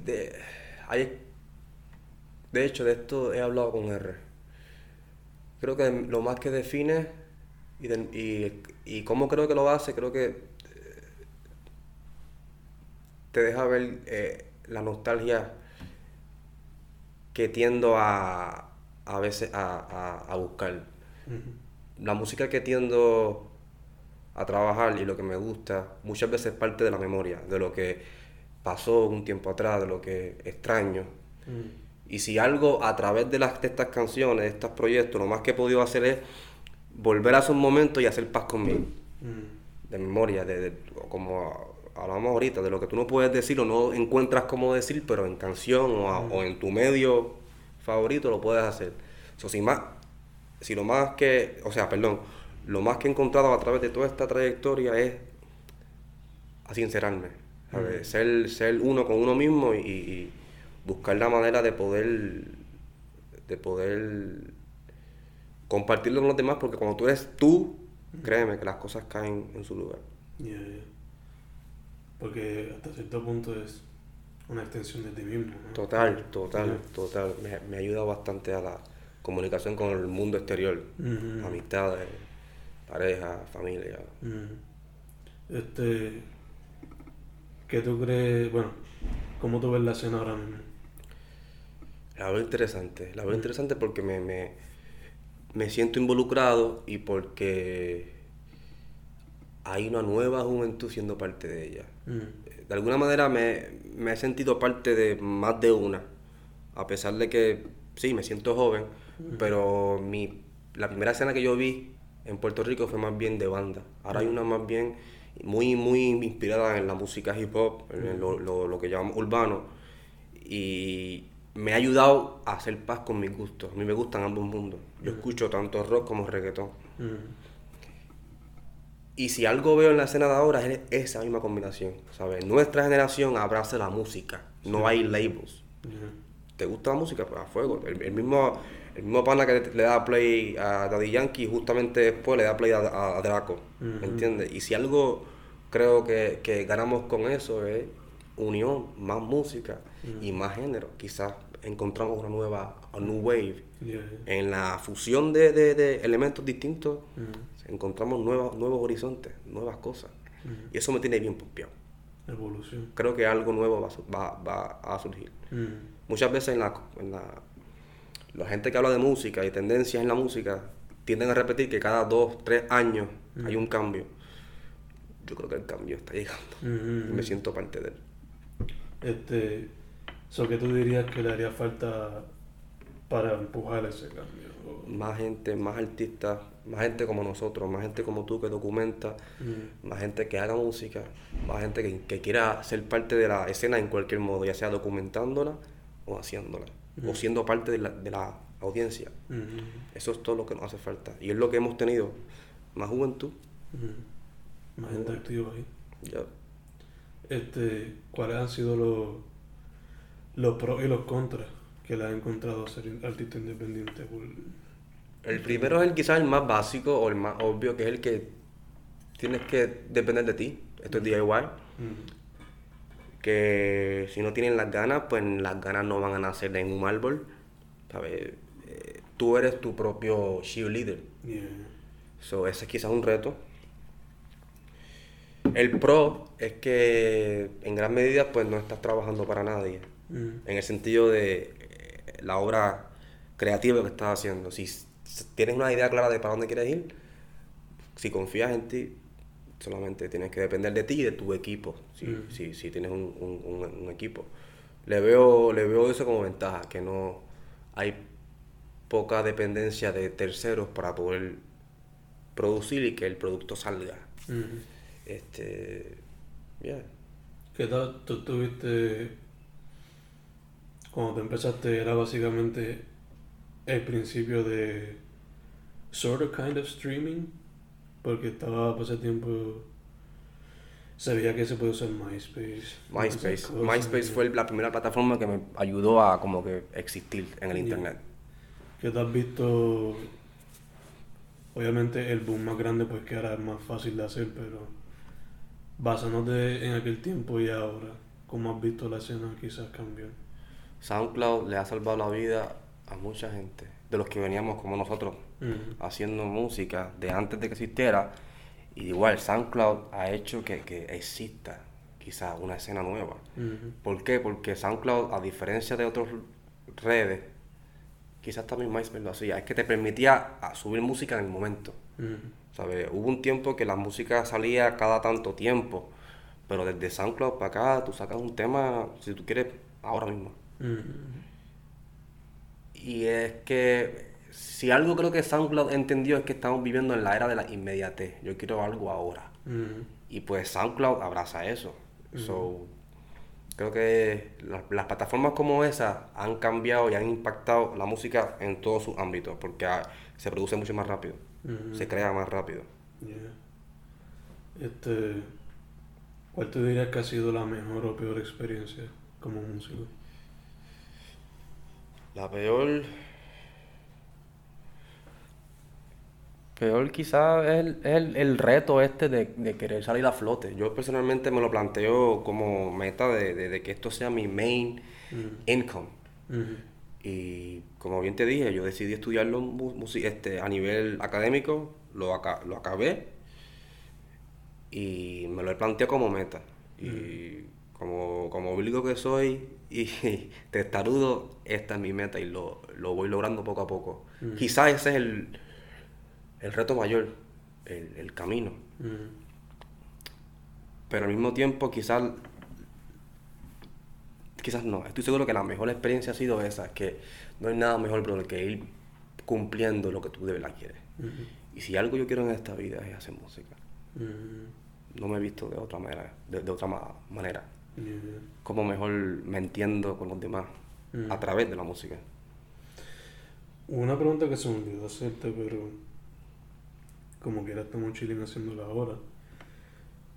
Speaker 2: De, hay, de hecho, de esto he hablado con R creo que lo más que define y, y, cómo creo que lo hace, creo que eh, te deja ver eh, la nostalgia que tiendo a, a veces a, buscar. La música que tiendo a trabajar y lo que me gusta muchas veces es parte de la memoria, de lo que pasó un tiempo atrás, de lo que extraño. Y si algo a través de, las, de estas canciones, de estos proyectos, lo más que he podido hacer es volver a esos momentos y hacer paz conmigo. Mm. De memoria, de, como hablamos ahorita, de lo que tú no puedes decir o no encuentras cómo decir, pero en canción o, mm. en tu medio favorito lo puedes hacer. So, si, más, si lo más que, o sea, perdón, lo más que he encontrado a través de toda esta trayectoria es a sincerarme, mm. ser, ser uno con uno mismo y buscar la manera de poder de poder compartirlo con los demás porque cuando tú eres tú créeme que las cosas caen en su lugar
Speaker 1: porque hasta cierto punto es una extensión de ti mismo
Speaker 2: total total total. Me, me, ayuda bastante a la comunicación con el mundo exterior. Amistades pareja familia.
Speaker 1: Este ¿qué tú crees bueno cómo tú ves la escena ahora mismo
Speaker 2: la veo interesante, la veo interesante porque me, me, siento involucrado y porque hay una nueva juventud siendo parte de ella. Mm. de alguna manera me, me he sentido parte de más de una. A pesar de que, sí, me siento joven, pero mi, la primera escena que yo vi en Puerto Rico fue más bien de banda. Ahora hay una más bien muy, muy inspirada en la música hip hop, en lo, lo, lo que llamamos urbano. Y me ha ayudado a hacer paz con mis gustos. A mí me gustan ambos mundos. Yo escucho tanto rock como reggaetón. Y si algo veo en la escena de ahora es esa misma combinación, ¿sabes? Nuestra generación abraza la música, no hay labels. ¿Te gusta la música? Pues a fuego. El, el mismo, el mismo pana que le da play a Daddy Yankee, justamente después le da play a, a Draco, ¿me entiendes? Y si algo creo que, que ganamos con eso es unión, más música y más género. Quizás encontramos una nueva, a new wave. En la fusión de, de, de elementos distintos, encontramos nuevos, nuevos horizontes, nuevas cosas. Y eso me tiene bien pompeado.
Speaker 1: Evolución.
Speaker 2: Creo que algo nuevo va, va, va a surgir. Muchas veces en la, en la, la gente que habla de música y tendencias en la música tienden a repetir que cada dos, tres años hay un cambio. Yo creo que el cambio está llegando. Y me siento parte de él.
Speaker 1: Este, so que tú dirías que le haría falta para empujar ese cambio.
Speaker 2: Más gente, más artistas, más gente como nosotros, más gente como tú que documenta,
Speaker 1: Mm.
Speaker 2: más gente que haga música, más gente que, que quiera ser parte de la escena en cualquier modo, ya sea documentándola o haciéndola, o siendo parte de la, de la audiencia.
Speaker 1: Mm.
Speaker 2: Eso es todo lo que nos hace falta. Y es lo que hemos tenido. Más juventud.
Speaker 1: Mm. Más gente activa ahí.
Speaker 2: Ya.
Speaker 1: Este, ¿cuáles han sido los, los pros y los contras que le ha encontrado a ser artista independiente? por-
Speaker 2: El primero es el quizás el más básico o el más obvio, que es el que tienes que depender de ti. Esto es DIY. Que si no tienen las ganas, pues las ganas no van a nacer en un árbol. ¿Sabes? Eh, tú eres tu propio cheerleader.
Speaker 1: Yeah.
Speaker 2: So, ese es quizás un reto. El pro es que en gran medida pues no estás trabajando para nadie. En el sentido de eh, la obra creativa que estás haciendo. Si tienes una idea clara de para dónde quieres ir, si confías en ti, solamente tienes que depender de ti y de tu equipo. Si,
Speaker 1: Mm.
Speaker 2: si, si tienes un, un- un- un equipo. Le veo, le veo eso como ventaja, que no hay poca dependencia de terceros para poder producir y que el producto salga.
Speaker 1: Mm.
Speaker 2: Este, yeah.
Speaker 1: ¿Qué tal tú tuviste cuando te empezaste? Era básicamente el principio de sort of kind of streaming, porque estaba por ese tiempo se veía que se puede usar MySpace.
Speaker 2: MySpace. MySpace fue la primera plataforma que me ayudó a como que existir en el
Speaker 1: Yeah.
Speaker 2: internet.
Speaker 1: ¿Qué te has visto? Obviamente el boom más grande pues que ahora es más fácil de hacer, pero basándote en aquel tiempo y ahora, ¿cómo has visto la escena quizás cambiar?
Speaker 2: SoundCloud le ha salvado la vida a mucha gente, de los que veníamos como nosotros,
Speaker 1: Mm.
Speaker 2: haciendo música de antes de que existiera. Y igual, SoundCloud ha hecho que, que exista quizás una escena nueva. ¿Por qué? Porque SoundCloud, a diferencia de otras redes, quizás también MySpace lo hacía, es que te permitía a subir música en el momento. Hubo un tiempo que la música salía cada tanto tiempo, pero desde SoundCloud para acá tú sacas un tema, si tú quieres, ahora mismo. Y es que si algo creo que SoundCloud entendió es que estamos viviendo en la era de la inmediatez. Yo quiero algo ahora.
Speaker 1: Ujú.
Speaker 2: Y pues SoundCloud abraza eso. So, creo que la- las plataformas como esa han cambiado y han impactado la música en todos sus ámbitos, porque ah, se produce mucho más rápido,
Speaker 1: Ujú.
Speaker 2: se crea más rápido.
Speaker 1: Yeah. Este, ¿cuál te dirías que ha sido la mejor o peor experiencia como músico?
Speaker 2: La peor. Peor quizás es, el, el- el reto este de, de querer salir a flote. Yo personalmente me lo planteo como meta de, de- de que esto sea mi main income. Y como bien te dije, yo decidí estudiarlo este, a nivel académico, lo, aca- lo acabé y me lo he planteado como meta. Y como, como bíblico que soy y testarudo, esta es mi meta y lo, lo voy logrando poco a poco. Quizás ese es el, el reto mayor, el, el camino. Pero al mismo tiempo quizás quizás no, estoy seguro que la mejor experiencia ha sido esa, que no hay nada mejor, que ir cumpliendo lo que tú de verdad quieres. Y si algo yo quiero en esta vida es hacer música. No me he visto de otra manera, de, otra manera. Como mejor me entiendo con los demás a través de la música.
Speaker 1: Una pregunta que se me olvidó hacerte, pero como quiera estamos chilling haciéndola ahora.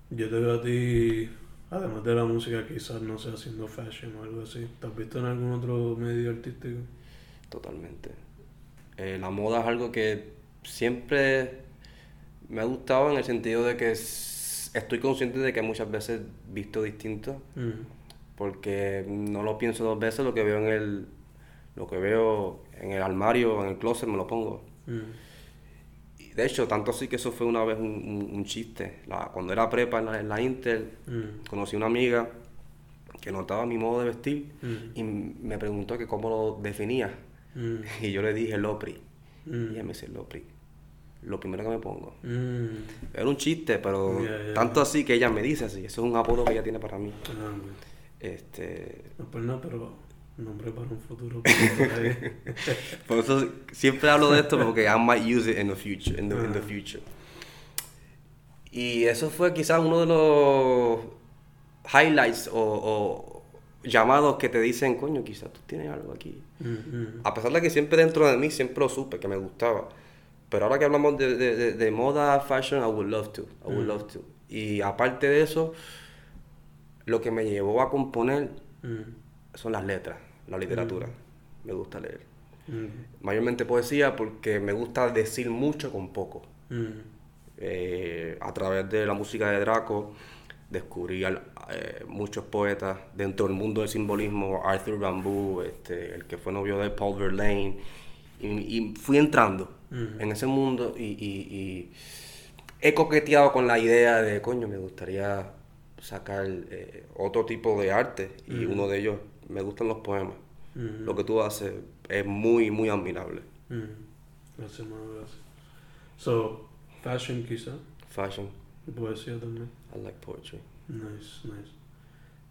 Speaker 1: Yo te veo a ti, además de la música, quizás no sé, haciendo fashion o algo así. ¿Te has visto en algún otro medio artístico?
Speaker 2: Totalmente. Eh, la moda es algo que siempre me ha gustado en el sentido de que estoy consciente de que muchas veces visto distinto. Porque no lo pienso dos veces, lo que veo en el, lo que veo en el armario, en el closet, me lo pongo. Mm. De hecho, tanto así que eso fue una vez un, chiste. cuando era prepa en la, Intel, mm. conocí una amiga que notaba mi modo de vestir mm. y me preguntó que cómo lo definía. Y yo le dije Lopri. Y ella me dice Lopri. Lo primero que me pongo. Era un chiste, pero tanto así que ella me dice así. Eso es un apodo que ella tiene para mí. Ah, este...
Speaker 1: No, pues no, pero nombre para un futuro.
Speaker 2: Por eso siempre hablo de esto porque I might use it in the future. In the, in the future. Y eso fue quizás uno de los highlights o, llamados que te dicen, coño, quizás tú tienes algo aquí. Mm-hmm. A pesar de que siempre dentro de mí siempre lo supe, que me gustaba. Pero ahora que hablamos de, de, de, moda, fashion, I would love to. I would mm. love to. Y aparte de eso, lo que me llevó a componer mm. Son las letras la literatura. Mm. Me gusta leer. Mm. Mayormente poesía porque me gusta decir mucho con poco. Mm. Eh, a través de la música de Draco descubrí eh, muchos poetas dentro del mundo del simbolismo, Arthur Bamboo, este, el que fue novio de Paul Verlaine, y, fui entrando en ese mundo y, he coqueteado con la idea de, coño, me gustaría sacar eh, otro tipo de arte y uno de ellos me gustan los poemas. Lo que tú haces es muy, muy admirable.
Speaker 1: Gracias, gracias. So, fashion quizá.
Speaker 2: Fashion.
Speaker 1: Poesía también.
Speaker 2: I like poetry.
Speaker 1: Nice, nice.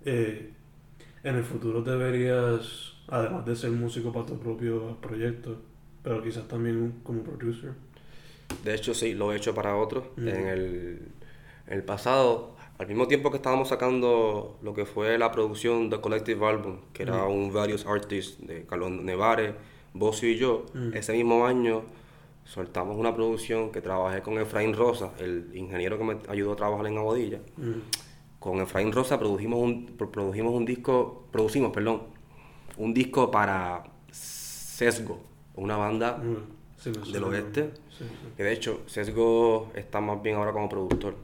Speaker 1: Eh, en el futuro te verías, además de ser músico para tu propio proyecto, pero quizás también como producer.
Speaker 2: De hecho, sí, lo he hecho para otros. En, el, en el pasado al mismo tiempo que estábamos sacando lo que fue la producción de Collective Album, que era un Various Artists de Carlos Nevares, Bocio y yo, ese mismo año soltamos una producción que trabajé con Efraín Rosa, el ingeniero que me ayudó a trabajar en Abodilla. Con Efraín Rosa produjimos un, produjimos un disco, producimos, perdón, un disco para Sesgo, una banda del oeste, que de hecho Sesgo está más bien ahora como productor.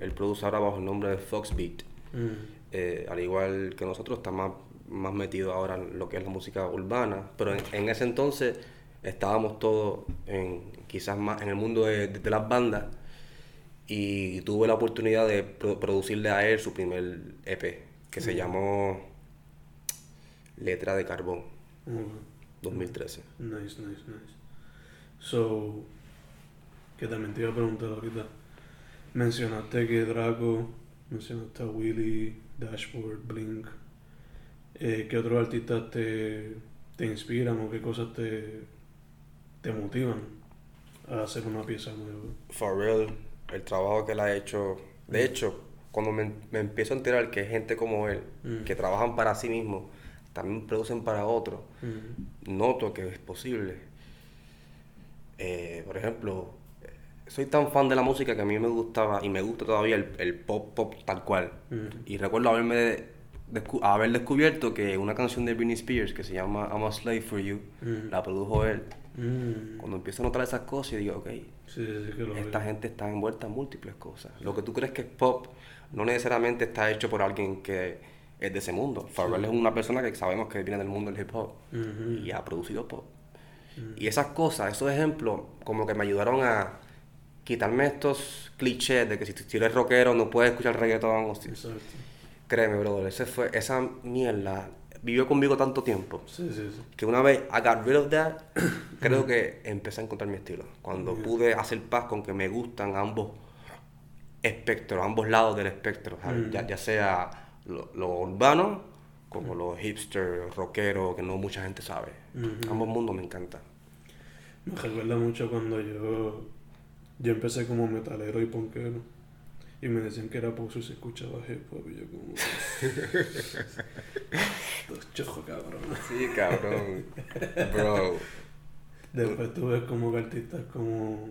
Speaker 2: Él produce ahora bajo el nombre de Foxbeat. Mm. Eh, al igual que nosotros, está más, más metido ahora en lo que es la música urbana. Pero en, ese entonces estábamos todos en, quizás más en el mundo de, las bandas. Y tuve la oportunidad de producirle a él su primer EP, que se mm. llamó Letra de Carbón, 2013.
Speaker 1: Nice, nice, nice. So, que también te iba a preguntar ahorita Mencionaste que Draco, mencionaste a Willy, Dashboard, Blink. Eh, ¿Qué otros artistas te, te, inspiran o qué cosas te, te motivan a hacer una pieza nueva?
Speaker 2: Pharrell, el trabajo que él ha hecho. De mm. hecho, cuando me, empiezo a enterar que hay gente como él, mm. que trabajan para sí mismos, también producen para otros, mm. noto que es posible. Eh, por ejemplo, soy tan fan de la música que a mí me gustaba y me gusta todavía el, pop pop tal cual. Y recuerdo haberme haber descubierto que una canción de Britney Spears que se llama I'm a Slave for You la produjo él. Cuando empiezo a notar esas cosas, yo digo, ok, esta gente está envuelta en múltiples cosas. Lo que tú crees que es pop no necesariamente está hecho por alguien que es de ese mundo. Pharrell es una persona que sabemos que viene del mundo del hip hop y ha producido pop. Y esas cosas, esos ejemplos, como que me ayudaron a quitarme estos clichés de que si tú eres rockero no puedes escuchar reggaetón. Créeme, brother, ese fue, esa mierda vivió conmigo tanto tiempo que una vez I got rid of that, creo que empecé a encontrar mi estilo. Cuando pude hacer paz con que me gustan ambos espectros, ambos lados del espectro, mm. ya, sea lo, urbano como los hipster, rockeros, que no mucha gente sabe.
Speaker 1: Ujú.
Speaker 2: Ambos mundos me encantan.
Speaker 1: Me recuerda mucho cuando yo, yo empecé como metalero y punkero. Y me decían que era por si se escuchaba hip hop. Y yo como... Los chojos, cabrón.
Speaker 2: Sí, cabrón. Bro.
Speaker 1: Después tú ves como que artistas como...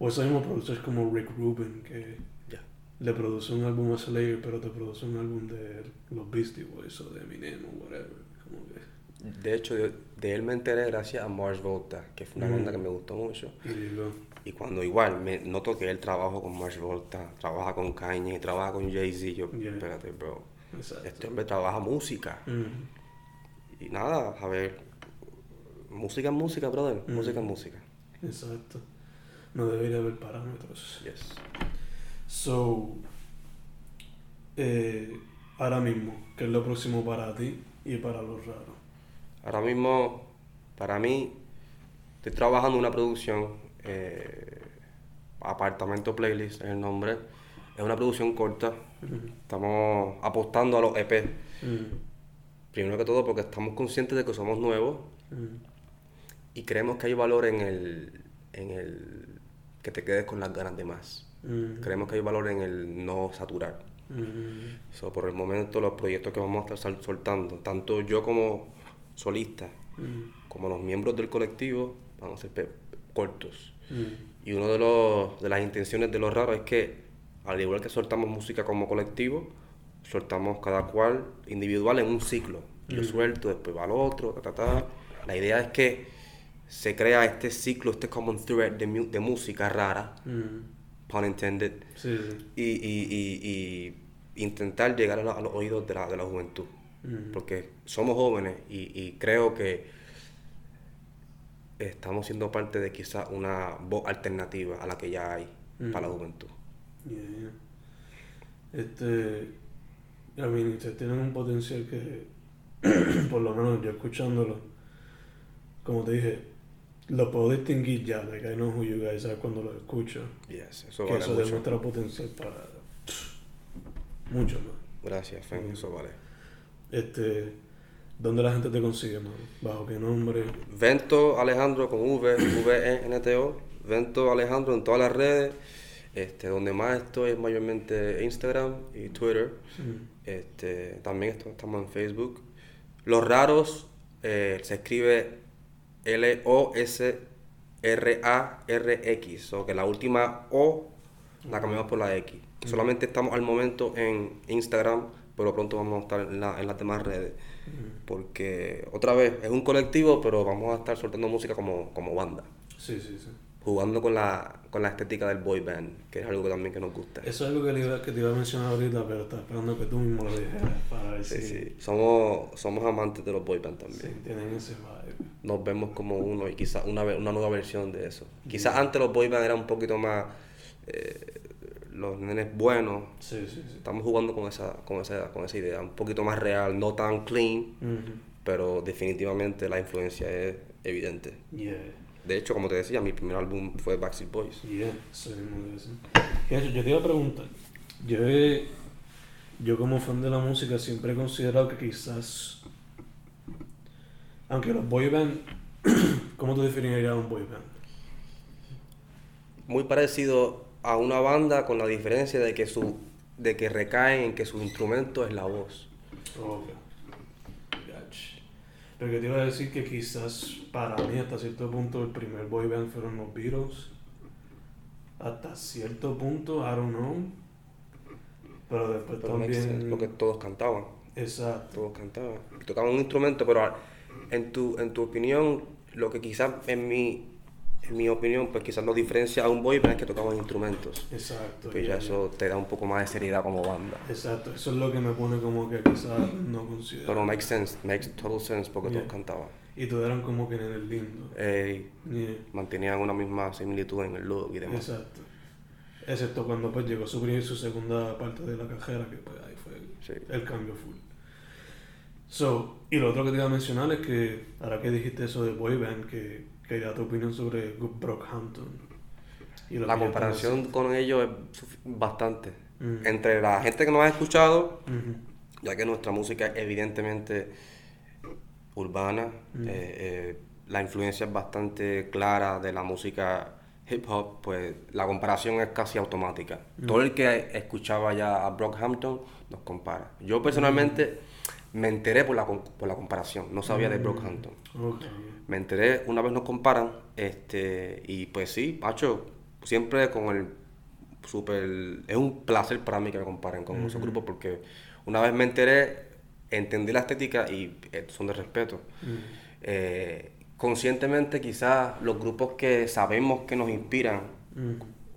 Speaker 1: O esos mismos productores como Rick Rubin, que
Speaker 2: Ya.
Speaker 1: le produce un álbum a Slayer, pero te produce un álbum de los Beastie Boys o de Eminem o whatever. Como que...
Speaker 2: De hecho, de, de él me enteré gracias a Mars Volta, que fue una
Speaker 1: Mm.
Speaker 2: banda que me gustó mucho.
Speaker 1: Y digo,
Speaker 2: Y cuando igual me noto que él trabaja con Mars Volta, trabaja con Kanye, trabaja con Jay-Z, yo,
Speaker 1: Yeah.
Speaker 2: espérate, bro.
Speaker 1: exacto.
Speaker 2: Este hombre trabaja música.
Speaker 1: Mm,
Speaker 2: Y nada, a ver. Música es música, brother.
Speaker 1: Mm.
Speaker 2: Música es música.
Speaker 1: exacto. No debería haber parámetros.
Speaker 2: Yes.
Speaker 1: So, eh, ahora mismo, ¿qué es lo próximo para ti y para los raros?
Speaker 2: Ahora mismo, para mí, estoy trabajando en una producción, eh, Apartamento Playlist es el nombre. Es una producción corta. Estamos apostando a los EP. Primero que todo porque estamos conscientes de que somos nuevos y creemos que hay valor en el, en el que te quedes con las ganas de más. Creemos que hay valor en el no saturar. So, por el momento los proyectos que vamos a estar sol- soltando, tanto yo como solista, como los miembros del colectivo, van a ser cortos.
Speaker 1: Mm,
Speaker 2: Y una de, los, de las intenciones de los raros es que, al igual que soltamos música como colectivo, soltamos cada cual individual en un ciclo. Yo
Speaker 1: Mm.
Speaker 2: suelto, después va el otro, ta, ta, ta. La idea es que se crea este ciclo, este common thread de, de música rara,
Speaker 1: mm.
Speaker 2: pun intended,
Speaker 1: Sí, sí.
Speaker 2: y, y- y- y intentar llegar a, la- a los oídos de la, de la juventud.
Speaker 1: Mm,
Speaker 2: Porque somos jóvenes y, y creo que estamos siendo parte de quizás una voz alternativa a la que ya hay para la juventud.
Speaker 1: yeah. Este, I mean, ustedes tienen un potencial que, por lo menos yo escuchándolo, como te dije, lo puedo distinguir ya, like I know who you guys are cuando lo escucho.
Speaker 2: Yes, eso
Speaker 1: que
Speaker 2: vale
Speaker 1: eso
Speaker 2: mucho.
Speaker 1: demuestra potencial para mucho más.
Speaker 2: Gracias, Fen,
Speaker 1: Mm.
Speaker 2: eso vale.
Speaker 1: Este, ¿dónde la gente te consigue, mano? ¿Bajo qué nombre?
Speaker 2: Vento Alejandro con V, V-E-N-T-O. Vento Alejandro en todas las redes. Este, donde más estoy es mayormente Instagram y Twitter.
Speaker 1: Mm,
Speaker 2: Este, también esto- estamos en Facebook. Los raros eh, se escribe L-O-S-R-A-R-X. O que la última O la cambiamos por la X. Solamente estamos al momento en Instagram, pero pronto vamos a estar en, la- en las demás redes. Porque otra vez es un colectivo, pero vamos a estar soltando música como, como banda.
Speaker 1: Sí, sí, sí.
Speaker 2: Jugando con la, con la estética del boy band, que es algo que también que nos gusta.
Speaker 1: Eso es algo que, le iba, que te iba a mencionar ahorita, pero estaba esperando que tú mismo lo dijeras para ver
Speaker 2: Sí,
Speaker 1: si,
Speaker 2: sí. Somos, somos amantes de los boy band también.
Speaker 1: si tienen ese vibe.
Speaker 2: nos vemos como uno y quizás una, una nueva versión de eso. Quizás antes los boy band eran un poquito más eh, los nenes buenos.
Speaker 1: Sí, sí, sí.
Speaker 2: Estamos jugando con esa, con esa, con esa idea, un poquito más real, no tan clean, pero definitivamente la influencia es evidente.
Speaker 1: Yeah,
Speaker 2: De hecho, como te decía, mi primer álbum fue Backstreet Boys.
Speaker 1: yeah, ser. Fíjate, yo te iba a preguntar, yo, he- yo como fan de la música siempre he considerado que quizás, aunque los boy band, ¿cómo tú definirías un boy band?
Speaker 2: Muy parecido a una banda con la diferencia de que su de que recaen en que su instrumento es la voz.
Speaker 1: Ok. Gotcha. Pero que te iba a decir que quizás para mí hasta cierto punto el primer boy band fueron los Beatles. Hasta cierto punto, I don't know. Pero después
Speaker 2: Pero
Speaker 1: también...
Speaker 2: porque todos cantaban.
Speaker 1: Exacto.
Speaker 2: todos cantaban. Tocaban un instrumento, pero en tu, en tu opinión, lo que quizás en mi, en mi opinión, pues quizás lo diferencia a un boy band es que tocaban instrumentos.
Speaker 1: Exacto.
Speaker 2: Pues
Speaker 1: yeah,
Speaker 2: ya eso te da un poco más de seriedad como banda.
Speaker 1: Exacto. Eso es lo que me pone como que quizás no considero.
Speaker 2: Pero makes sense, makes total sense porque
Speaker 1: Yeah.
Speaker 2: todos cantaban.
Speaker 1: Y todos eran como que en el lindo. Yeah.
Speaker 2: mantenían una misma similitud en el look y demás.
Speaker 1: Exacto. Excepto cuando pues llegó su su segunda parte de la cajera, que pues ahí fue
Speaker 2: Sí.
Speaker 1: el cambio full. So, y lo otro que te iba a mencionar es que, ahora que dijiste eso de boy band, que quería tu opinión sobre Brockhampton. Y
Speaker 2: La comparación con ellos es bastante.
Speaker 1: Mm.
Speaker 2: Entre la gente que nos ha escuchado, ya que nuestra música es evidentemente urbana,
Speaker 1: Mm.
Speaker 2: eh, eh, la influencia es bastante clara de la música hip hop, pues la comparación es casi automática.
Speaker 1: Mm.
Speaker 2: Todo el que escuchaba ya a Brockhampton nos compara. Yo personalmente me enteré por la, por la comparación, no sabía de. Brockhampton.
Speaker 1: Ok.
Speaker 2: Me enteré, una vez nos comparan, este, y pues sí, macho, siempre con el super, es un placer para mí que me comparen con esos grupos porque una vez me enteré, entendí la estética y eh, son de respeto. Eh, conscientemente quizás los grupos que sabemos que nos inspiran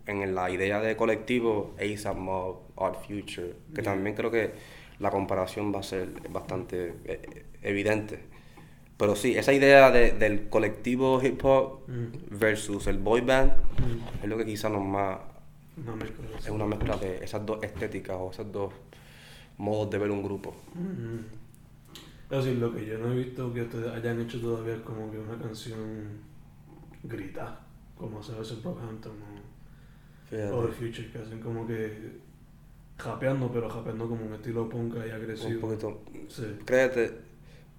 Speaker 2: en la idea de colectivo, ASAP Mob, Odd Future, que también creo que la comparación va a ser bastante eh, evidente. Pero sí, esa idea de- del colectivo hip hop
Speaker 1: Mm.
Speaker 2: versus el boy band
Speaker 1: Mm.
Speaker 2: es lo que quizás nos más
Speaker 1: Una mezcla de
Speaker 2: es una mezcla de esas dos estéticas o esos dos modos de ver un grupo.
Speaker 1: Mm. Es decir, lo que yo no he visto que ustedes hayan hecho todavía es como que una canción grita, como hace a veces Brockhampton o, o The Future, que hacen como que japeando, pero japeando como un estilo punk y agresivo.
Speaker 2: un poquito.
Speaker 1: Sí.
Speaker 2: Créete,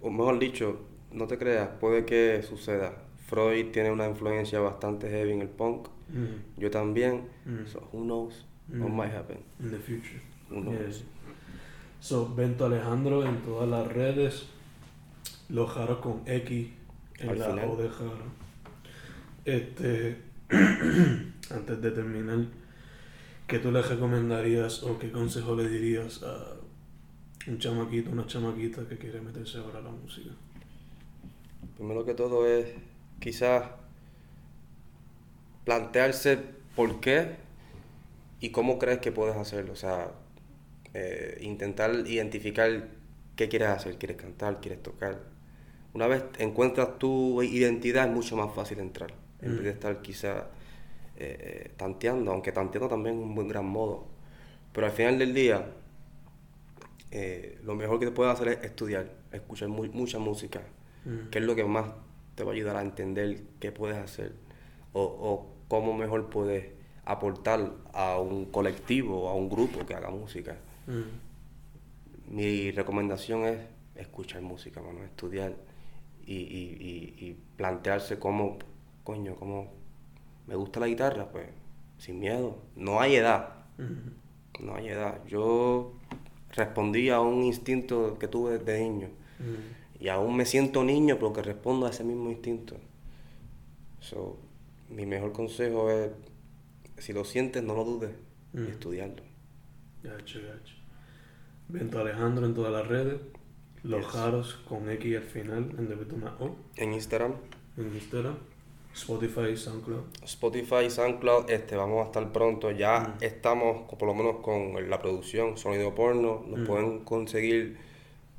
Speaker 2: o mejor dicho, no te creas, puede que suceda. Freud tiene una influencia bastante heavy en el punk,
Speaker 1: Mm.
Speaker 2: yo también.
Speaker 1: Mm.
Speaker 2: So who knows what
Speaker 1: Mm.
Speaker 2: might happen?
Speaker 1: In the future.
Speaker 2: Who knows?
Speaker 1: Yeah. So, Bento Alejandro en todas las redes. Los Jaros con X en
Speaker 2: Al
Speaker 1: la
Speaker 2: final.
Speaker 1: O de Jaro. Este, antes de terminar, ¿qué tú le recomendarías o qué consejo le dirías a un chamaquito, una chamaquita que quiere meterse ahora a la música?
Speaker 2: Primero que todo es quizás plantearse por qué y cómo crees que puedes hacerlo. O sea, eh, intentar identificar qué quieres hacer. ¿Quieres cantar? ¿Quieres tocar? Una vez encuentras tu identidad es mucho más fácil entrar. En
Speaker 1: Mm.
Speaker 2: vez de estar quizás eh, eh, tanteando, aunque tanteando también es un buen gran modo. Pero al final del día, eh, lo mejor que te puedes hacer es estudiar, escuchar mu- mucha música,
Speaker 1: Mm.
Speaker 2: que es lo que más te va a ayudar a entender qué puedes hacer o, o cómo mejor puedes aportar a un colectivo o a un grupo que haga música.
Speaker 1: Mm.
Speaker 2: Mi recomendación es escuchar música, mano, estudiar y, y- y- y plantearse cómo, coño, cómo me gusta la guitarra, pues sin miedo. No hay edad,
Speaker 1: Mm.
Speaker 2: no hay edad. Yo respondí a un instinto que tuve desde niño.
Speaker 1: Mm.
Speaker 2: Y aún me siento niño porque respondo a ese mismo instinto. So, mi mejor consejo es, si lo sientes, no lo dudes y
Speaker 1: Mm.
Speaker 2: estudiarlo.
Speaker 1: Gacho, gacho. Bento Alejandro en todas las redes. Los
Speaker 2: Yes.
Speaker 1: Jaros con X al final en vez de una O.
Speaker 2: En Instagram,
Speaker 1: En Instagram, Spotify, SoundCloud.
Speaker 2: Spotify, SoundCloud, este, vamos a estar pronto. Ya
Speaker 1: Mm.
Speaker 2: estamos, por lo menos con la producción Sonido Porno, nos
Speaker 1: Mm.
Speaker 2: pueden conseguir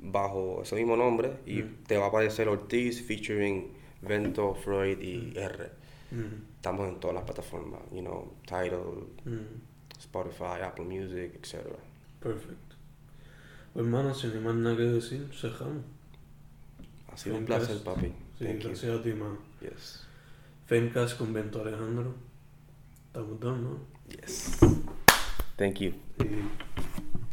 Speaker 2: bajo ese mismo nombre y
Speaker 1: Mm.
Speaker 2: te va a aparecer Ortiz featuring Vento, Freud y R.
Speaker 1: Mm.
Speaker 2: Estamos en todas las plataformas, you know, Tidal,
Speaker 1: Mm.
Speaker 2: Spotify, Apple Music, etc.
Speaker 1: Perfecto. Pues, hermano, sin más nada que decir, cerramos.
Speaker 2: Ha sido un placer, papi.
Speaker 1: Sí,
Speaker 2: Thank you.
Speaker 1: gracias a ti, mano.
Speaker 2: Yes.
Speaker 1: Femcast con Bento Alejandro. Estamos done, ¿no?
Speaker 2: Yes. Thank you.